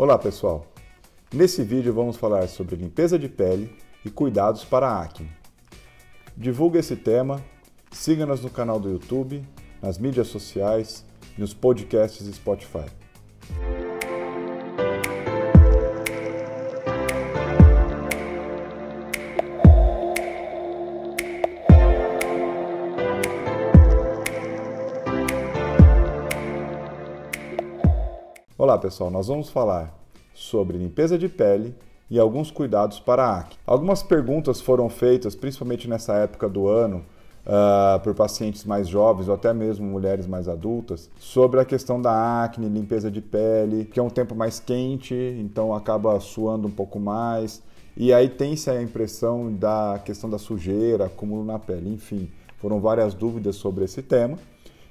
Olá pessoal! Nesse vídeo vamos falar sobre limpeza de pele e cuidados para a acne. Divulgue esse tema, siga-nos no canal do YouTube, nas mídias sociais e nos podcasts Spotify. Olá pessoal, nós vamos falar sobre limpeza de pele e alguns cuidados para a acne. Algumas perguntas foram feitas, principalmente nessa época do ano, uh, por pacientes mais jovens ou até mesmo mulheres mais adultas, sobre a questão da acne, limpeza de pele, que é um tempo mais quente, então acaba suando um pouco mais. E aí tem-se a impressão da questão da sujeira, acúmulo na pele, enfim, foram várias dúvidas sobre esse tema.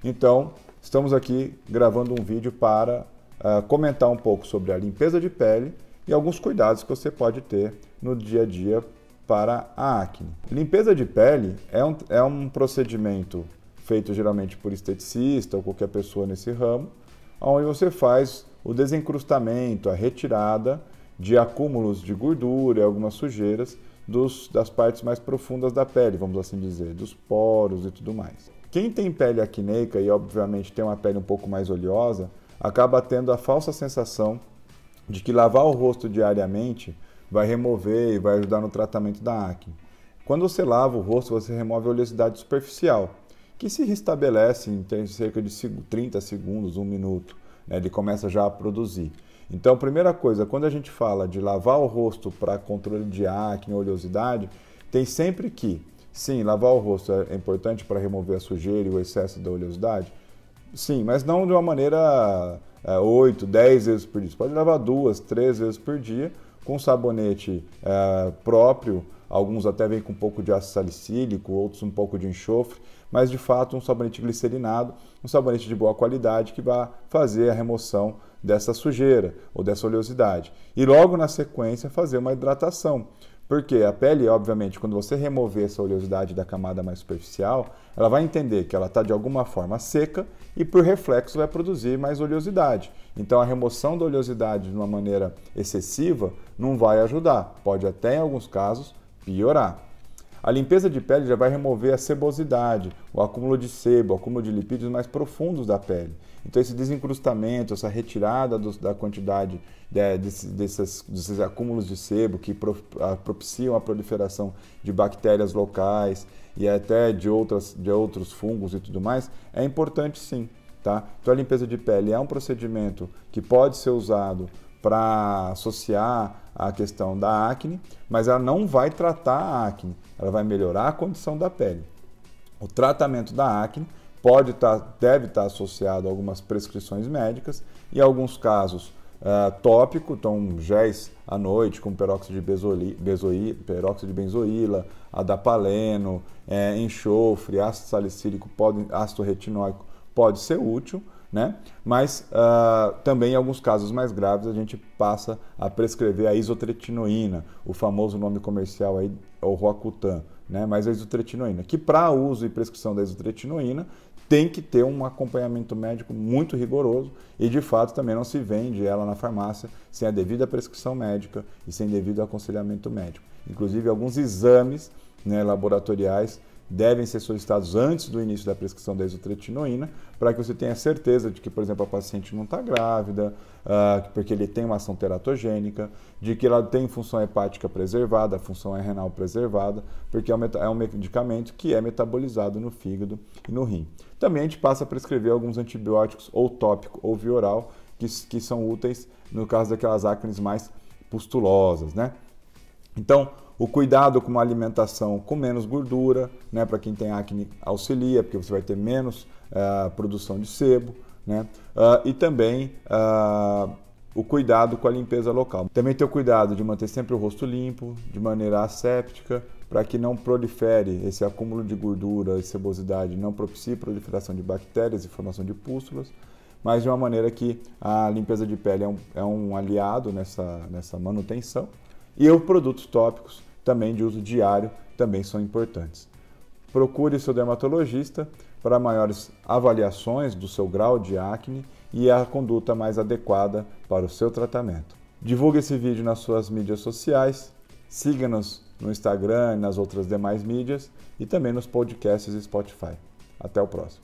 Então, estamos aqui gravando um vídeo para uh, comentar um pouco sobre a limpeza de pele e alguns cuidados que você pode ter no dia a dia para a acne. Limpeza de pele é um, é um procedimento feito geralmente por esteticista ou qualquer pessoa nesse ramo, onde você faz o desencrustamento, a retirada de acúmulos de gordura e algumas sujeiras dos, das partes mais profundas da pele, vamos assim dizer, dos poros e tudo mais. Quem tem pele acneica e obviamente tem uma pele um pouco mais oleosa, acaba tendo a falsa sensação de que lavar o rosto diariamente vai remover e vai ajudar no tratamento da acne. Quando você lava o rosto, você remove a oleosidade superficial, que se restabelece em cerca de 30 segundos, um minuto. Né? Ele começa já a produzir. Então, primeira coisa, quando a gente fala de lavar o rosto para controle de acne, oleosidade, tem sempre que, sim, lavar o rosto é importante para remover a sujeira e o excesso da oleosidade, Sim, mas não de uma maneira é, 8, 10 vezes por dia. Você pode lavar duas, três vezes por dia com sabonete é, próprio. Alguns até vêm com um pouco de ácido salicílico, outros um pouco de enxofre, mas de fato um sabonete glicerinado, um sabonete de boa qualidade que vai fazer a remoção dessa sujeira ou dessa oleosidade. E logo na sequência fazer uma hidratação. Porque a pele, obviamente, quando você remover essa oleosidade da camada mais superficial, ela vai entender que ela está de alguma forma seca e, por reflexo, vai produzir mais oleosidade. Então, a remoção da oleosidade de uma maneira excessiva não vai ajudar, pode até, em alguns casos, piorar. A limpeza de pele já vai remover a sebosidade, o acúmulo de sebo, o acúmulo de lipídios mais profundos da pele. Então, esse desencrustamento, essa retirada do, da quantidade de, desses, desses, desses, acúmulos de sebo que pro, a, propiciam a proliferação de bactérias locais e até de, outras, de outros fungos e tudo mais, é importante sim. Tá? Então, a limpeza de pele é um procedimento que pode ser usado para associar a questão da acne, mas ela não vai tratar a acne, ela vai melhorar a condição da pele. O tratamento da acne pode estar, tá, deve estar associado a algumas prescrições médicas e, em alguns casos, uh, tópico, então géis à noite com peróxido de, bezoli, peróxido de benzoíla, adapaleno, é, enxofre, ácido salicílico, pode, ácido retinóico pode ser útil, né? Mas uh, também em alguns casos mais graves a gente passa a prescrever a isotretinoína, o famoso nome comercial aí o Roacutan, né? Mas a isotretinoína, que para uso e prescrição da isotretinoína tem que ter um acompanhamento médico muito rigoroso e de fato também não se vende ela na farmácia sem a devida prescrição médica e sem devido aconselhamento médico. Inclusive alguns exames né, laboratoriais devem ser solicitados antes do início da prescrição da isotretinoína, para que você tenha certeza de que, por exemplo, a paciente não está grávida, uh, porque ele tem uma ação teratogênica, de que ela tem função hepática preservada, função renal preservada, porque é um, é um medicamento que é metabolizado no fígado e no rim. Também a gente passa a prescrever alguns antibióticos, ou tópico ou via oral, que, que são úteis no caso daquelas acnes mais pustulosas, né? Então, o cuidado com uma alimentação com menos gordura, né, para quem tem acne auxilia, porque você vai ter menos uh, produção de sebo, né, uh, e também uh, o cuidado com a limpeza local. Também ter o cuidado de manter sempre o rosto limpo, de maneira asséptica, para que não prolifere esse acúmulo de gordura e sebosidade, não propicie proliferação de bactérias e formação de pústulas, mas de uma maneira que a limpeza de pele é um, é um aliado nessa, nessa manutenção. E os produtos tópicos também de uso diário, também são importantes. Procure seu dermatologista para maiores avaliações do seu grau de acne e a conduta mais adequada para o seu tratamento. Divulgue esse vídeo nas suas mídias sociais, siga-nos no Instagram e nas outras demais mídias e também nos podcasts e Spotify. Até o próximo.